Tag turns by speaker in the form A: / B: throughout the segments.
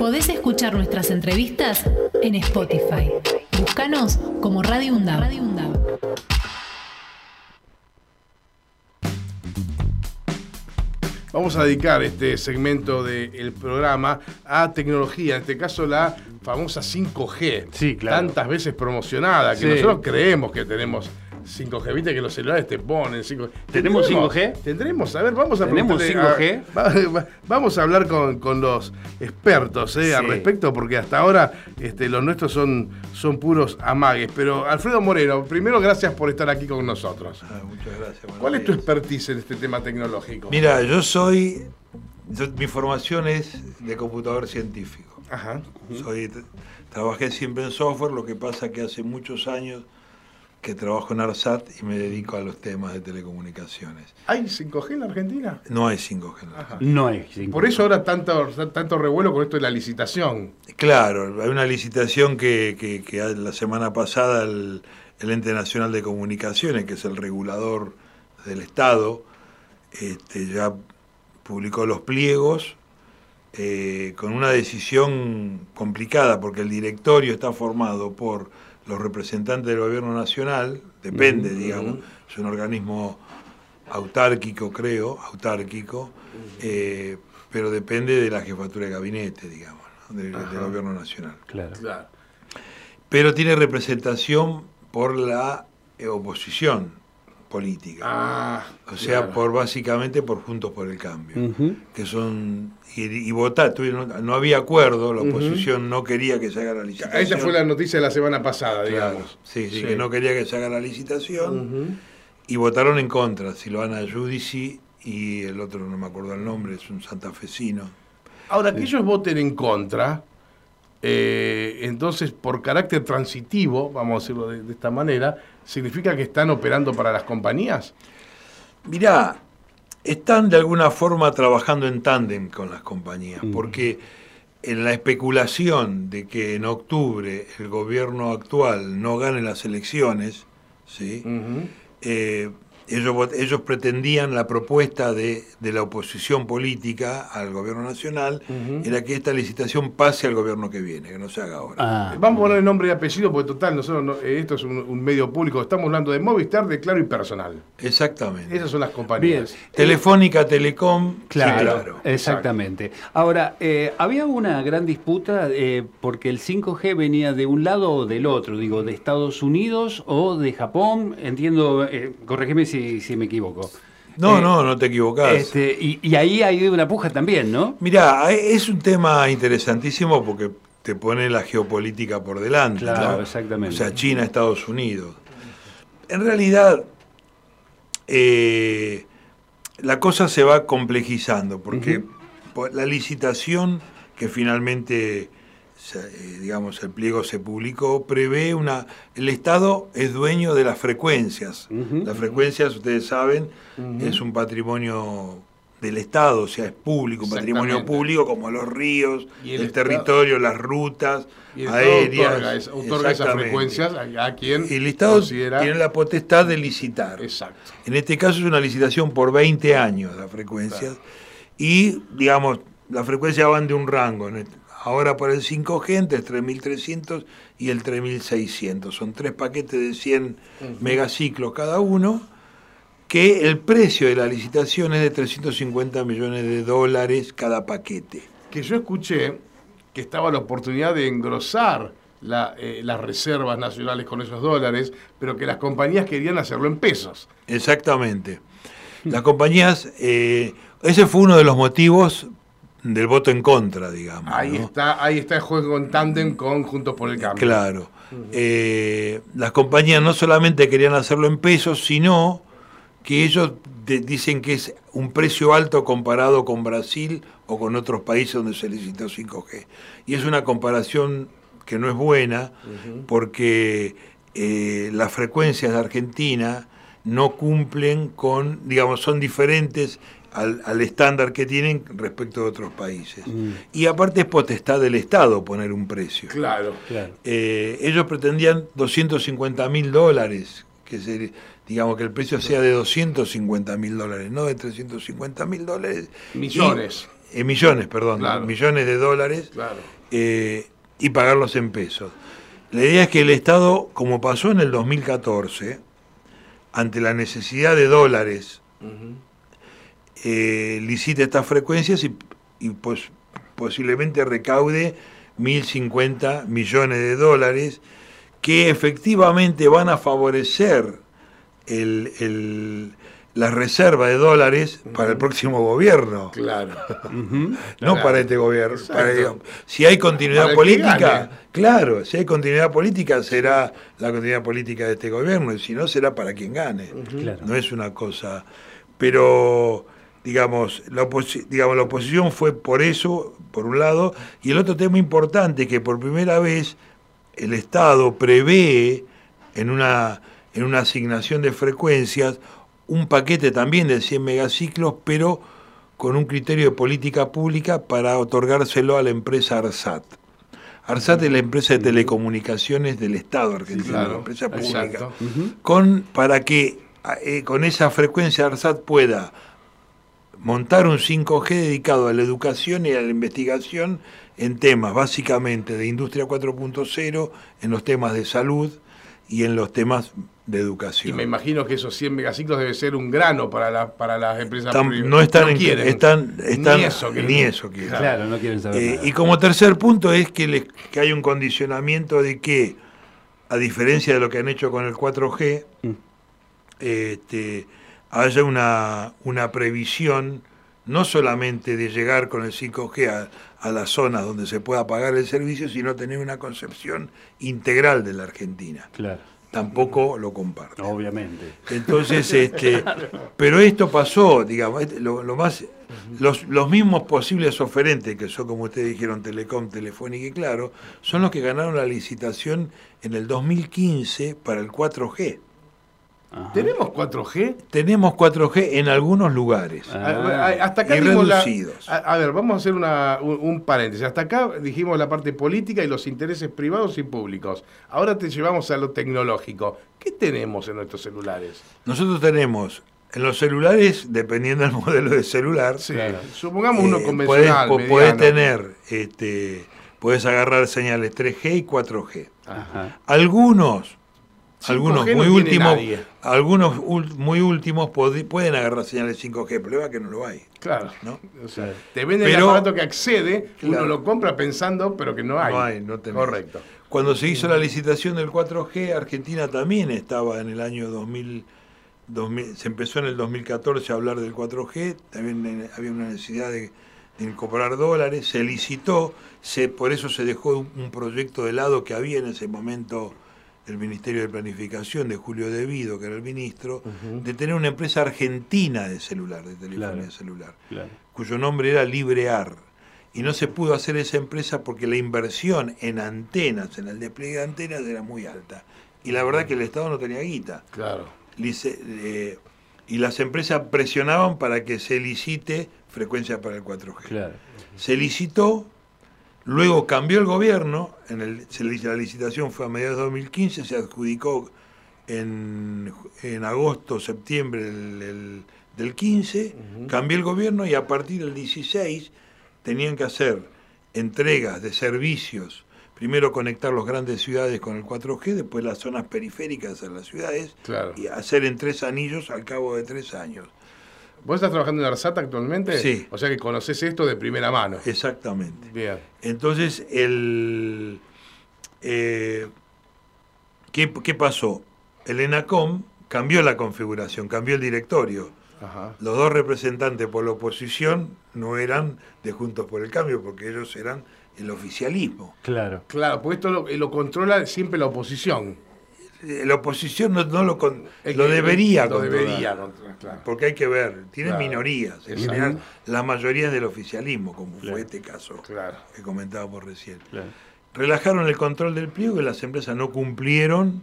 A: Podés escuchar nuestras entrevistas en Spotify. Búscanos como Radio UNDAV. Radio UNDAV.
B: Vamos a dedicar este segmento del programa a tecnología, en este caso la famosa 5G.
C: Sí, claro.
B: Tantas veces promocionada, que
C: Sí.
B: nosotros creemos que tenemos 5G. Viste que los celulares te ponen 5G.
C: ¿Tenemos
B: ¿Tendremos?
C: 5G?
B: Tendremos, a ver, vamos a
C: ¿Tenemos
B: preguntarle a-
C: 5G?
B: va- va- vamos a hablar con, con los expertos eh, al respecto, porque hasta ahora este, los nuestros son, son puros amagues. Pero Alfredo Moreno, primero gracias por estar aquí con nosotros.
D: Ah, muchas gracias.
B: ¿Cuál es tu expertise en este tema tecnológico?
D: Mira, yo soy. yo- mi formación es de computador científico.
B: Ajá.
D: Soy, trabajé siempre en software, lo que pasa que hace muchos años que trabajo en ARSAT y me dedico a los temas de telecomunicaciones.
B: ¿Hay 5G en la Argentina?
D: No hay 5G. en la
B: Ajá.
C: No hay 5G.
B: Por eso ahora tanto, tanto revuelo con esto de la licitación.
D: Claro, hay una licitación que, que- que la semana pasada el, el Ente Nacional de Comunicaciones, que es el regulador del Estado, este, ya publicó los pliegos eh, con una decisión complicada, porque el directorio está formado por los representantes del gobierno nacional, depende, digamos, es un organismo autárquico, creo, autárquico, eh, pero depende de la jefatura de gabinete, digamos, ¿no? del, del gobierno nacional.
C: Claro.
B: Claro.
D: Pero tiene representación por la eh, oposición política.
B: Ah,
D: o sea,
B: claro.
D: por básicamente por Juntos por el Cambio, que son y, y votar, no había acuerdo, la oposición no quería que se haga la licitación.
B: Esa fue la noticia de la semana pasada,
D: Claro,
B: digamos.
D: sí, sí, que no quería que se haga la licitación y votaron en contra, Silvana Giudici y el otro no me acuerdo el nombre, es un santafesino.
B: Ahora, que ellos voten en contra, eh, entonces, por carácter transitivo, vamos a decirlo de, de esta manera, ¿significa que están operando para las compañías?
D: Mirá, están de alguna forma trabajando en tándem con las compañías, porque en la especulación de que en octubre el gobierno actual no gane las elecciones, ¿sí? Eh, ellos, ellos pretendían la propuesta de, de la oposición política al gobierno nacional,
B: Ujú.
D: era que esta licitación pase al gobierno que viene, que no se haga ahora.
C: Ah,
B: Vamos a poner nombre y apellido, porque total, nosotros no- eh, esto es un, un medio público, estamos hablando de Movistar, de Claro y Personal.
D: Exactamente.
B: Esas son las compañías.
C: Bien.
D: Telefónica, Telecom,
C: Claro,
D: sí, claro.
C: exactamente. Ahora, eh, había una gran disputa eh, porque el 5G venía de un lado o del otro, digo, de Estados Unidos o de Japón, entiendo, eh, corregime si, si me equivoco.
D: No,
C: Eh,
D: no, no te equivocás.
C: Este, y, y ahí hay una puja también, ¿no?
D: Mirá, es un tema interesantísimo porque te pone la geopolítica por delante.
C: Claro,
D: ¿no?
C: exactamente.
D: O sea, China, Estados Unidos. En realidad, eh, la cosa se va complejizando porque por la licitación que finalmente, eh, digamos, el pliego se publicó, prevé una... El Estado es dueño de las frecuencias. Las frecuencias, ustedes saben, es un patrimonio del Estado, o sea, es público, un patrimonio público como los ríos,
B: Y
D: el, territorio, las rutas
B: Y el Estado
D: aéreas.
B: otorga, es- otorga esas frecuencias a, a quien
D: el Estado
B: considera...
D: tiene la potestad de licitar.
B: Exacto.
D: En este caso es una licitación por 20 años las frecuencias. Y, digamos, las frecuencias van de un rango. Ahora por el 5G entre el 3300 y el 3600. Son tres paquetes de 100 megaciclos cada uno. Que el precio de la licitación es de 350 millones de dólares cada paquete.
B: que yo escuché que estaba la oportunidad de engrosar la, eh, las reservas nacionales con esos dólares, pero que las compañías querían hacerlo en pesos.
D: Exactamente. Las compañías, eh, ese fue uno de los motivos del voto en contra, digamos.
B: Ahí
D: ¿no?
B: está, ahí está el juego en tándem con Juntos por el Cambio.
D: Claro. Eh, las compañías no solamente querían hacerlo en pesos, sino que ellos de- dicen que es un precio alto comparado con Brasil o con otros países donde se licitó 5G. Y es una comparación que no es buena porque eh, las frecuencias de Argentina no cumplen con, digamos, son diferentes al, al estándar que tienen respecto de otros países. Y aparte es potestad del Estado poner un precio.
B: Claro.
C: Claro.
D: Eh, ellos pretendían 250 mil dólares, que se, digamos que el precio sea de 250 mil dólares, no de 350 mil dólares.
B: Millones.
D: Y- eh, millones, perdón,
B: Claro.
D: millones de dólares
B: Claro.
D: eh, y pagarlos en pesos. La idea es que el Estado, como pasó en el 2014, ante la necesidad de dólares, eh, licite estas frecuencias y, y pos- posiblemente recaude 1.050 millones de dólares que efectivamente van a favorecer el, el- la reserva de dólares para el próximo gobierno.
B: Claro.
D: No
B: Claro.
D: para este gobierno.
B: Exacto.
D: para, digamos, si hay continuidad política, claro, si hay continuidad política será la continuidad política de este gobierno, y si no será para quien gane.
C: Claro.
D: No es una cosa. Pero, digamos la, digamos, la oposición fue por eso, por un lado, y el otro tema importante, que por primera vez el Estado prevé en una, en una asignación de frecuencias un paquete también de 100 megaciclos, pero con un criterio de política pública para otorgárselo a la empresa ARSAT. ARSAT es la empresa de telecomunicaciones del Estado argentino,
B: claro.
D: la empresa pública
B: Exacto.
D: con para que eh, con esa frecuencia ARSAT pueda montar un 5G dedicado a la educación y a la investigación en temas básicamente de industria 4.0, en los temas de salud y en los temas de
B: Y
D: educación.
B: me imagino que esos 100 megaciclos debe ser un grano para, la, para las empresas
D: Están-
B: privadas.
D: no están en-
B: quieren.
D: están- están-
B: ni eso, quieren.
D: ni eso quieren.
C: Claro, no quieren saber
D: Eh,
C: nada.
D: y como tercer punto es que, les- que hay un condicionamiento de que, a diferencia de lo que han hecho con el 4G,
C: Mm.
D: este, haya una, una previsión no solamente de llegar con el 5G a, a las zonas donde se pueda pagar el servicio, sino tener una concepción integral de la Argentina.
C: Claro,
D: Tampoco lo comparto.
C: obviamente.
D: Entonces, este, pero esto pasó, digamos, este, lo, lo más, los, los mismos posibles oferentes, que son como ustedes dijeron, Telecom, Telefónica y Claro, son los que ganaron la licitación en el 2015 para el 4G.
C: Ajá.
B: ¿Tenemos 4G?
D: Tenemos 4G en algunos lugares.
C: Ah.
B: A- a- Hasta acá
D: Y
B: la-
D: reducidos.
B: a, a ver, vamos a hacer una- un, un paréntesis. Hasta acá dijimos la parte política y los intereses privados y públicos. Ahora te llevamos a lo tecnológico. ¿Qué tenemos en nuestros celulares?
D: Nosotros tenemos en los celulares, dependiendo del modelo de celular,
B: Sí,
C: Claro.
B: Supongamos uno
D: eh,
B: convencional.
D: podés, po- podés tener, este, podés agarrar señales 3G y 4G.
C: Ajá.
D: Algunos,
B: 5G
D: algunos
B: no
D: muy últimos, algunos muy últimos pueden agarrar señales 5G, el problema es que no lo hay.
B: Claro.
D: ¿no?
B: O sea, te venden
D: Pero-
B: el aparato que accede, uno lo compra pensando, pero que no hay.
D: No hay, no tenés.
B: Correcto.
D: Cuando se hizo la licitación del 4G, Argentina también estaba en el año 2000, 2000 se empezó en el 2014 a hablar del 4G, también había una necesidad de, de incorporar dólares, se licitó, se, por eso se dejó un, un proyecto de lado que había en ese momento el Ministerio de Planificación de Julio Devido, que era el ministro, de tener una empresa argentina de celular, de telefonía
C: Claro.
D: celular
C: Claro.
D: cuyo nombre era Librear. Y no se pudo hacer esa empresa porque la inversión en antenas, en el despliegue de antenas, era muy alta. Y la verdad que el Estado no tenía guita.
B: Claro.
D: Lice- eh, y las empresas presionaban para que se licite frecuencia para el 4G.
C: Claro.
D: Se licitó, luego cambió el gobierno, en el, se la licitación fue a mediados de 2015, se adjudicó en, en agosto, septiembre del, del- del 15, cambió el gobierno y a partir del 16 tenían que hacer entregas de servicios, primero conectar las grandes ciudades con el 4G, después las zonas periféricas a las ciudades,
B: Claro.
D: y hacer en tres anillos al cabo de tres años.
B: ¿Vos estás trabajando en ARSAT actualmente?
D: Sí.
B: O sea que conoces esto de primera mano.
D: Exactamente.
B: Bien.
D: Entonces, el, eh, ¿qué, qué pasó? El ENACOM cambió la configuración, cambió el directorio.
B: Ajá.
D: Los dos representantes por la oposición no eran de Juntos por el Cambio, porque ellos eran el oficialismo.
C: Claro.
B: Claro, porque esto lo, lo controla siempre la oposición.
D: Eh, La oposición no, no lo, con- lo debería
B: Lo
D: controlar.
B: debería claro.
D: Porque hay que ver, tienen
B: Claro.
D: minorías. En general, la mayoría es del oficialismo, como
C: Claro.
D: fue este caso que comentábamos recién.
C: Claro.
D: relajaron el control del pliego y las empresas no cumplieron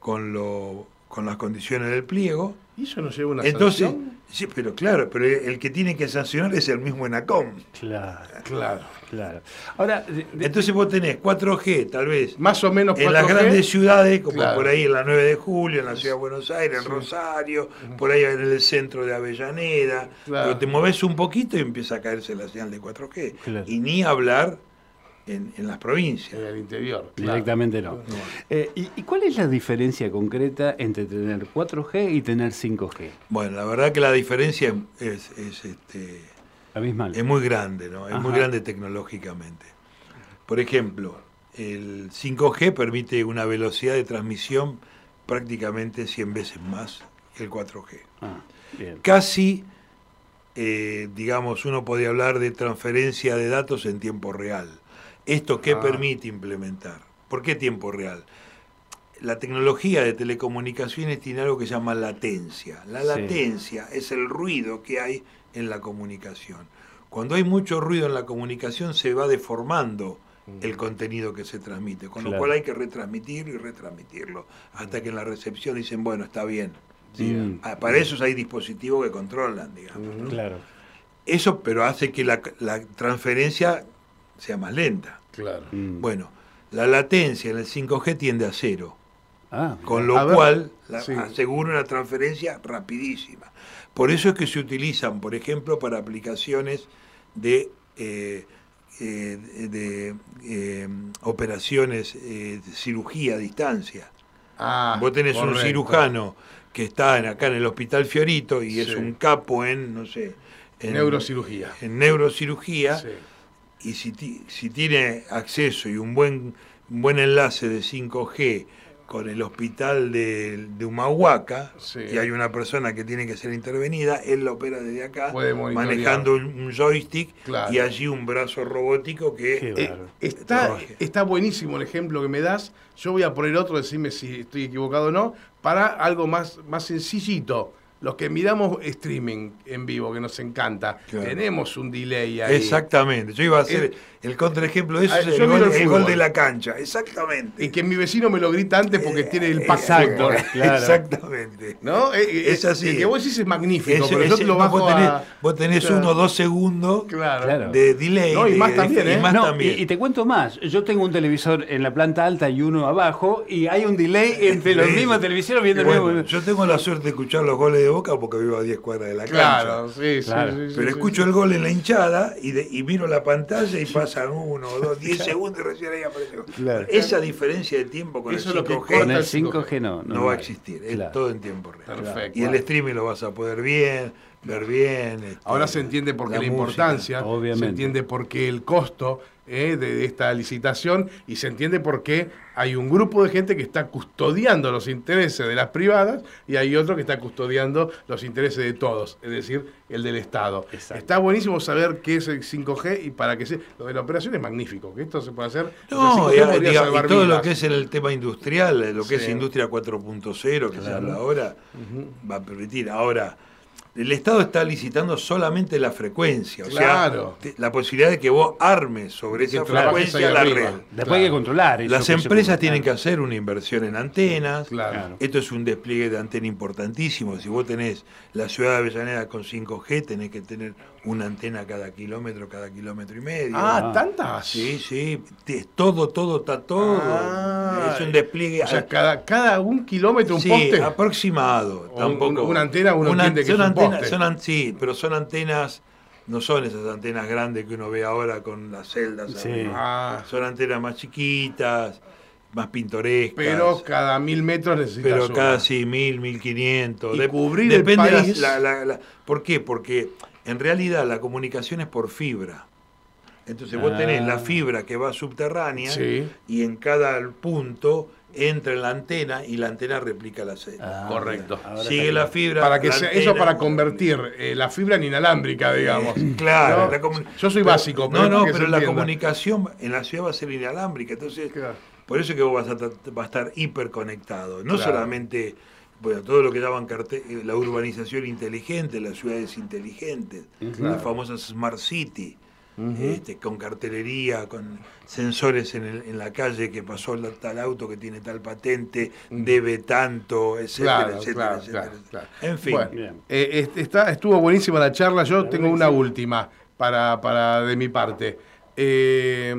D: con lo, con las condiciones del pliego.
B: ¿Y eso no lleva una
D: Entonces,
B: sanción?
D: sí, pero claro, pero el que tiene que sancionar es el mismo ENACOM.
C: Claro,
B: Claro.
C: claro. Ahora, de- de-
D: Entonces vos tenés 4G, tal vez,
B: Más o menos
D: en las
B: 4G.
D: grandes ciudades, como
B: Claro.
D: por ahí en la 9 de julio, en la ciudad de Buenos Aires, en Rosario, por ahí en el centro de Avellaneda,
B: Claro.
D: pero te moves un poquito y empieza a caerse la señal de 4G.
C: Claro.
D: Y ni hablar en, en las provincias.
B: En el interior. claro.
C: directamente no. Eh, ¿y, y cuál es la diferencia concreta entre tener 4G y tener 5G?
D: Bueno, la verdad que la diferencia es, es, este,
C: La misma.
D: es muy grande, ¿no? Es muy grande tecnológicamente. Por ejemplo, el 5G permite una velocidad de transmisión prácticamente 100 veces más que el 4G.
C: Ah, bien.
D: Casi, eh, digamos, uno podría hablar de transferencia de datos en tiempo real. ¿Esto qué
B: Ah.
D: permite implementar? ¿Por qué tiempo real? La tecnología de telecomunicaciones tiene algo que se llama latencia. La
C: Sí.
D: latencia es el ruido que hay en la comunicación. Cuando hay mucho ruido en la comunicación se va deformando el contenido que se transmite, con lo cual hay que retransmitirlo y retransmitirlo hasta que en la recepción dicen, bueno, está bien. Sí,
C: Mm.
D: ah, Para eso hay dispositivos que controlan, digamos.
C: Claro.
D: Eso, pero hace que la, la transferencia sea más lenta.
B: Claro.
C: Mm.
D: Bueno, la latencia en el 5G tiende a cero,
C: Ah,
D: con lo
B: ver,
D: cual la-
B: sí.
D: asegura una transferencia rapidísima. Por eso es que se utilizan, por ejemplo, para aplicaciones de, eh, eh, de eh, operaciones eh, de cirugía a distancia.
B: Ah,
D: Vos tenés un cirujano que está en, acá en el Hospital Fiorito y es un capo en, no sé, en
B: Neurocirugía.
D: en neurocirugía
B: Sí.
D: Y si, ti- si tiene acceso y un buen, un buen enlace de 5G con el hospital de, de Humahuaca,
B: Sí.
D: y hay una persona que tiene que ser intervenida, él la opera desde acá, manejando un, un joystick
B: Claro.
D: y allí un brazo robótico que...
B: Eh, está, está buenísimo el ejemplo que me das. Yo voy a poner otro, decime si estoy equivocado o no, para algo más, más sencillito. Los que miramos streaming en vivo, que nos encanta,
D: Claro.
B: tenemos un delay ahí.
D: Exactamente, yo iba a hacer
B: Eh,
D: el contraejemplo de eso,
B: ah,
D: es
B: yo
D: el, gol,
B: el
D: el gol de la cancha, exactamente.
B: Y que mi vecino me lo grita antes porque tiene el fútbol,
C: Claro.
D: Exactamente.
B: ¿No? Eh, eh,
D: Es así.
B: El que vos decís es magnífico, pero yo
D: ese-
B: te lo
D: no,
B: bajo
D: vos tenés,
B: a-
D: vos tenés
B: Claro.
D: uno o dos segundos de delay.
B: No, y más
D: de-
B: también,
D: y
B: ¿eh?
D: más
C: No,
D: también.
C: Y, y te cuento más. Yo tengo un televisor en la planta alta y uno abajo y hay un delay entre los mismos televisores viendo el mismo.
D: yo tengo la suerte de escuchar los goles de Boca porque vivo a 10 cuadras de la cancha.
B: Claro, sí, sí,
C: Claro.
B: sí,
D: Pero
B: sí,
D: escucho
B: sí.
D: el gol en la hinchada y, de- y miro la pantalla y pasan uno, dos, diez segundos y recién ahí aparece.
C: Claro.
D: Esa diferencia de tiempo con
B: Eso
D: el
B: es lo que
D: 5G
C: Con el
B: el
C: 5G no.
D: no, va a existir, es todo en tiempo real.
B: Perfecto.
D: Y el streaming lo vas a poder bien, ver bien. este,
B: Ahora se entiende por qué la,
D: música.
B: importancia,
C: obviamente.
B: se entiende por qué el costo eh, de, de esta licitación y se entiende por qué hay un grupo de gente que está custodiando los intereses de las privadas y hay otro que está custodiando los intereses de todos, es decir, el del Estado.
C: Exacto.
B: Está buenísimo saber qué es el 5G y para qué se... Lo de la operación es magnífico, que esto se puede hacer...
D: No, y,
B: 5G podría
D: diga- y todo lo que es el tema industrial, lo que es industria 4.0, que se habla ahora, va a permitir. Ahora, el Estado está licitando solamente la frecuencia, o
B: Claro.
D: sea, la posibilidad de que vos armes sobre
B: Que
D: esa frecuencia la red.
C: Después hay que controlar eso.
D: Las empresas tienen que hacer una inversión en antenas.
B: Claro.
D: Esto es un despliegue de antena importantísimo. Si vos tenés la ciudad de Avellaneda con 5G, tenés que tener una antena cada kilómetro, cada kilómetro y medio.
B: Ah. ¿tantas?
D: Sí, sí, todo, todo, está todo.
B: Ah.
D: es un despliegue.
B: O sea, cada, cada un kilómetro un
D: sí,
B: poste.
D: aproximado.
B: O
D: tampoco.
B: un- una antena uno entiende que es un
D: antenas, son an- sí, pero son antenas, no son esas antenas grandes que uno ve ahora con las celdas.
C: Sí.
D: arriba.
B: Ah,
D: Son antenas más chiquitas, más pintorescas.
B: pero cada mil metros necesitas
D: pero
B: una.
D: cada sí, mil, mil quinientos.
B: Y cubrir el
D: depende la-
B: país.
D: la- la- la- ¿Por qué? Porque en realidad la comunicación es por fibra. Entonces vos
C: Ah.
D: tenés la fibra que va subterránea
B: Sí.
D: y en cada punto entra en la antena y la antena replica la señal.
C: Ah,
B: Correcto.
D: Sigue la fibra.
B: Para que
D: la
B: sea- eso para convertir eh, la fibra en inalámbrica, digamos.
D: Eh, Claro,
B: ¿No? Yo soy
D: pero-
B: básico,
D: No, no, pero la comunicación en la ciudad va a ser inalámbrica, entonces
B: Claro.
D: por eso es que vos vas a, vas a estar hiperconectado. No
B: Claro.
D: solamente, bueno, todo lo que llaman la urbanización inteligente, las ciudades inteligentes,
B: Claro.
D: las famosas Smart City. Este, con cartelería, con sensores en, el- en la calle que pasó la- tal auto que tiene tal patente, debe tanto, etcétera,
B: Claro,
D: etcétera,
B: claro,
D: etcétera.
B: claro, claro.
D: En fin.
B: Bueno, eh, est- está, estuvo buenísima la charla. Yo tengo una última para, para de mi parte. Eh,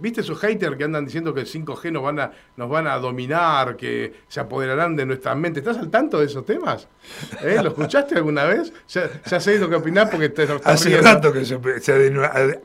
B: ¿Viste esos haters que andan diciendo que el 5G nos van, a, nos van a dominar, que se apoderarán de nuestra mente? ¿Estás al tanto de esos temas? ¿Eh? ¿Lo escuchaste alguna vez? Ya, ya sé lo que opinás porque te lo estás
D: Hace
B: riendo.
D: rato que se,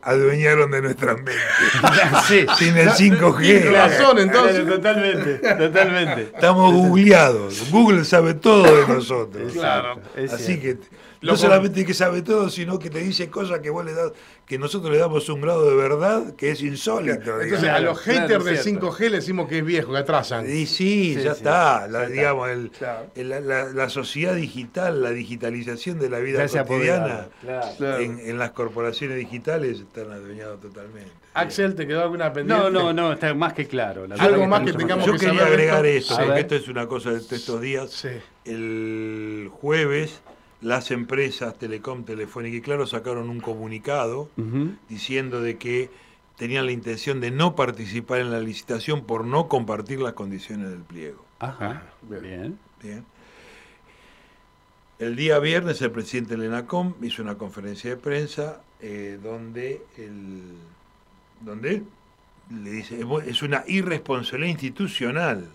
D: adueñaron de nuestras mentes.
C: Sí.
D: Sin el 5G.
B: Tiene razón, entonces.
C: Totalmente, totalmente.
D: Estamos googleados. Google sabe todo de nosotros.
B: Claro.
D: Así que no solamente que sabe todo, sino que te dice cosas que vos le das, que nosotros le damos un grado de verdad que es insólito.
B: Entonces,
D: digamos.
B: a los
C: Claro,
B: haters del
C: cierto.
B: 5G le decimos que es viejo, que atrasan.
D: Y sí,
C: Sí,
D: ya
C: sí,
D: está. La,
C: ya está.
D: digamos, el-
B: Claro.
D: el- la, la- sociedad digital, la digitalización de la vida
C: ha
D: cotidiana
C: claro.
B: Claro.
D: en, en las corporaciones digitales están adueñados totalmente.
B: Axel, ¿te quedó alguna pendiente?
C: No, no, no, está más que claro. La
B: Algo más
C: está
B: que tengamos
D: Yo
B: que
D: quería
B: saber
D: agregar
B: esto.
D: porque esto es una cosa de estos días.
B: Sí.
D: El jueves las empresas Telecom, Telefónica y Claro sacaron un comunicado diciendo de que tenían la intención de no participar en la licitación por no compartir las condiciones del pliego.
C: Ajá.
B: Bien.
C: Bien.
D: Bien. El día viernes el presidente del ENACOM hizo una conferencia de prensa eh, donde, el, donde él le dice, "Es una irresponsabilidad institucional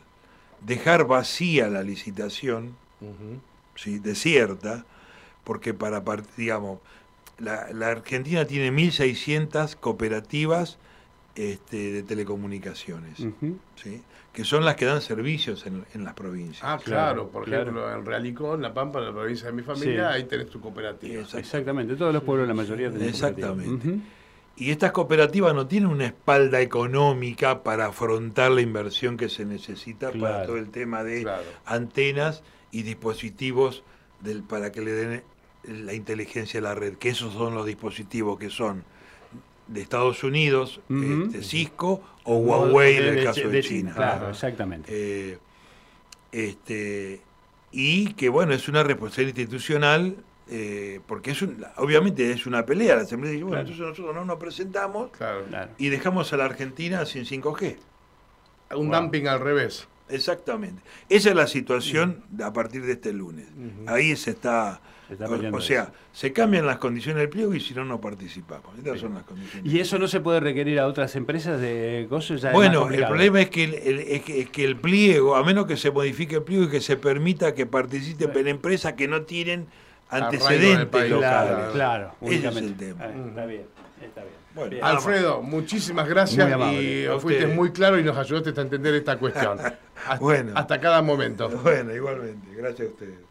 D: dejar vacía la licitación. ¿sí? desierta, porque para, part- digamos, la, la Argentina tiene 1.600 cooperativas este, de telecomunicaciones, que son las que dan servicios en, en las provincias.
B: Ah, claro,
C: Claro,
B: por
C: claro.
B: ejemplo, en Realicó, en La Pampa, en la provincia de mi familia,
C: Sí.
B: ahí tenés tu cooperativa.
C: Exactamente, todos los pueblos, la mayoría tienen
D: Exactamente.
C: cooperativa. Ujú.
D: Y estas cooperativas no tienen una espalda económica para afrontar la inversión que se necesita para todo el tema de
B: Claro.
D: antenas y dispositivos del, para que le den la inteligencia a la red, que esos son los dispositivos que son de Estados Unidos,
C: Ujú.
D: este, Cisco o Huawei en el caso de,
C: de
D: China.
C: Claro, exactamente.
D: Eh, este, y que bueno, es una responsabilidad institucional, eh, porque es un- obviamente es una pelea. Las empresas dicen, bueno,
C: Claro.
D: entonces nosotros no nos presentamos.
B: Claro.
D: y dejamos a la Argentina sin 5G.
B: Un
C: Wow.
B: dumping al revés.
D: Exactamente. Esa es la situación a partir de este lunes. Ahí se está...
C: Se está
D: o, sea,
C: eso.
D: se cambian las condiciones del pliego y si no, no participamos. Estas son las condiciones.
C: ¿Y eso no se puede requerir a otras empresas de cosas? Ya
D: Bueno, el problema es que el, el- es que, es que el pliego, a menos que se modifique el pliego y que se permita que participen empresas que no tienen antecedentes locales.
C: Claro, claro.
D: Ese es el tema.
C: Está bien, está bien.
D: Bueno,
C: Bien.
D: Nada
B: Alfredo, muchísimas gracias
C: Muy
B: y
D: A
B: fuiste muy claro y nos ayudaste a entender esta cuestión. Hasta,
D: Bueno.
B: hasta cada momento.
D: Bueno, igualmente. Gracias a ustedes.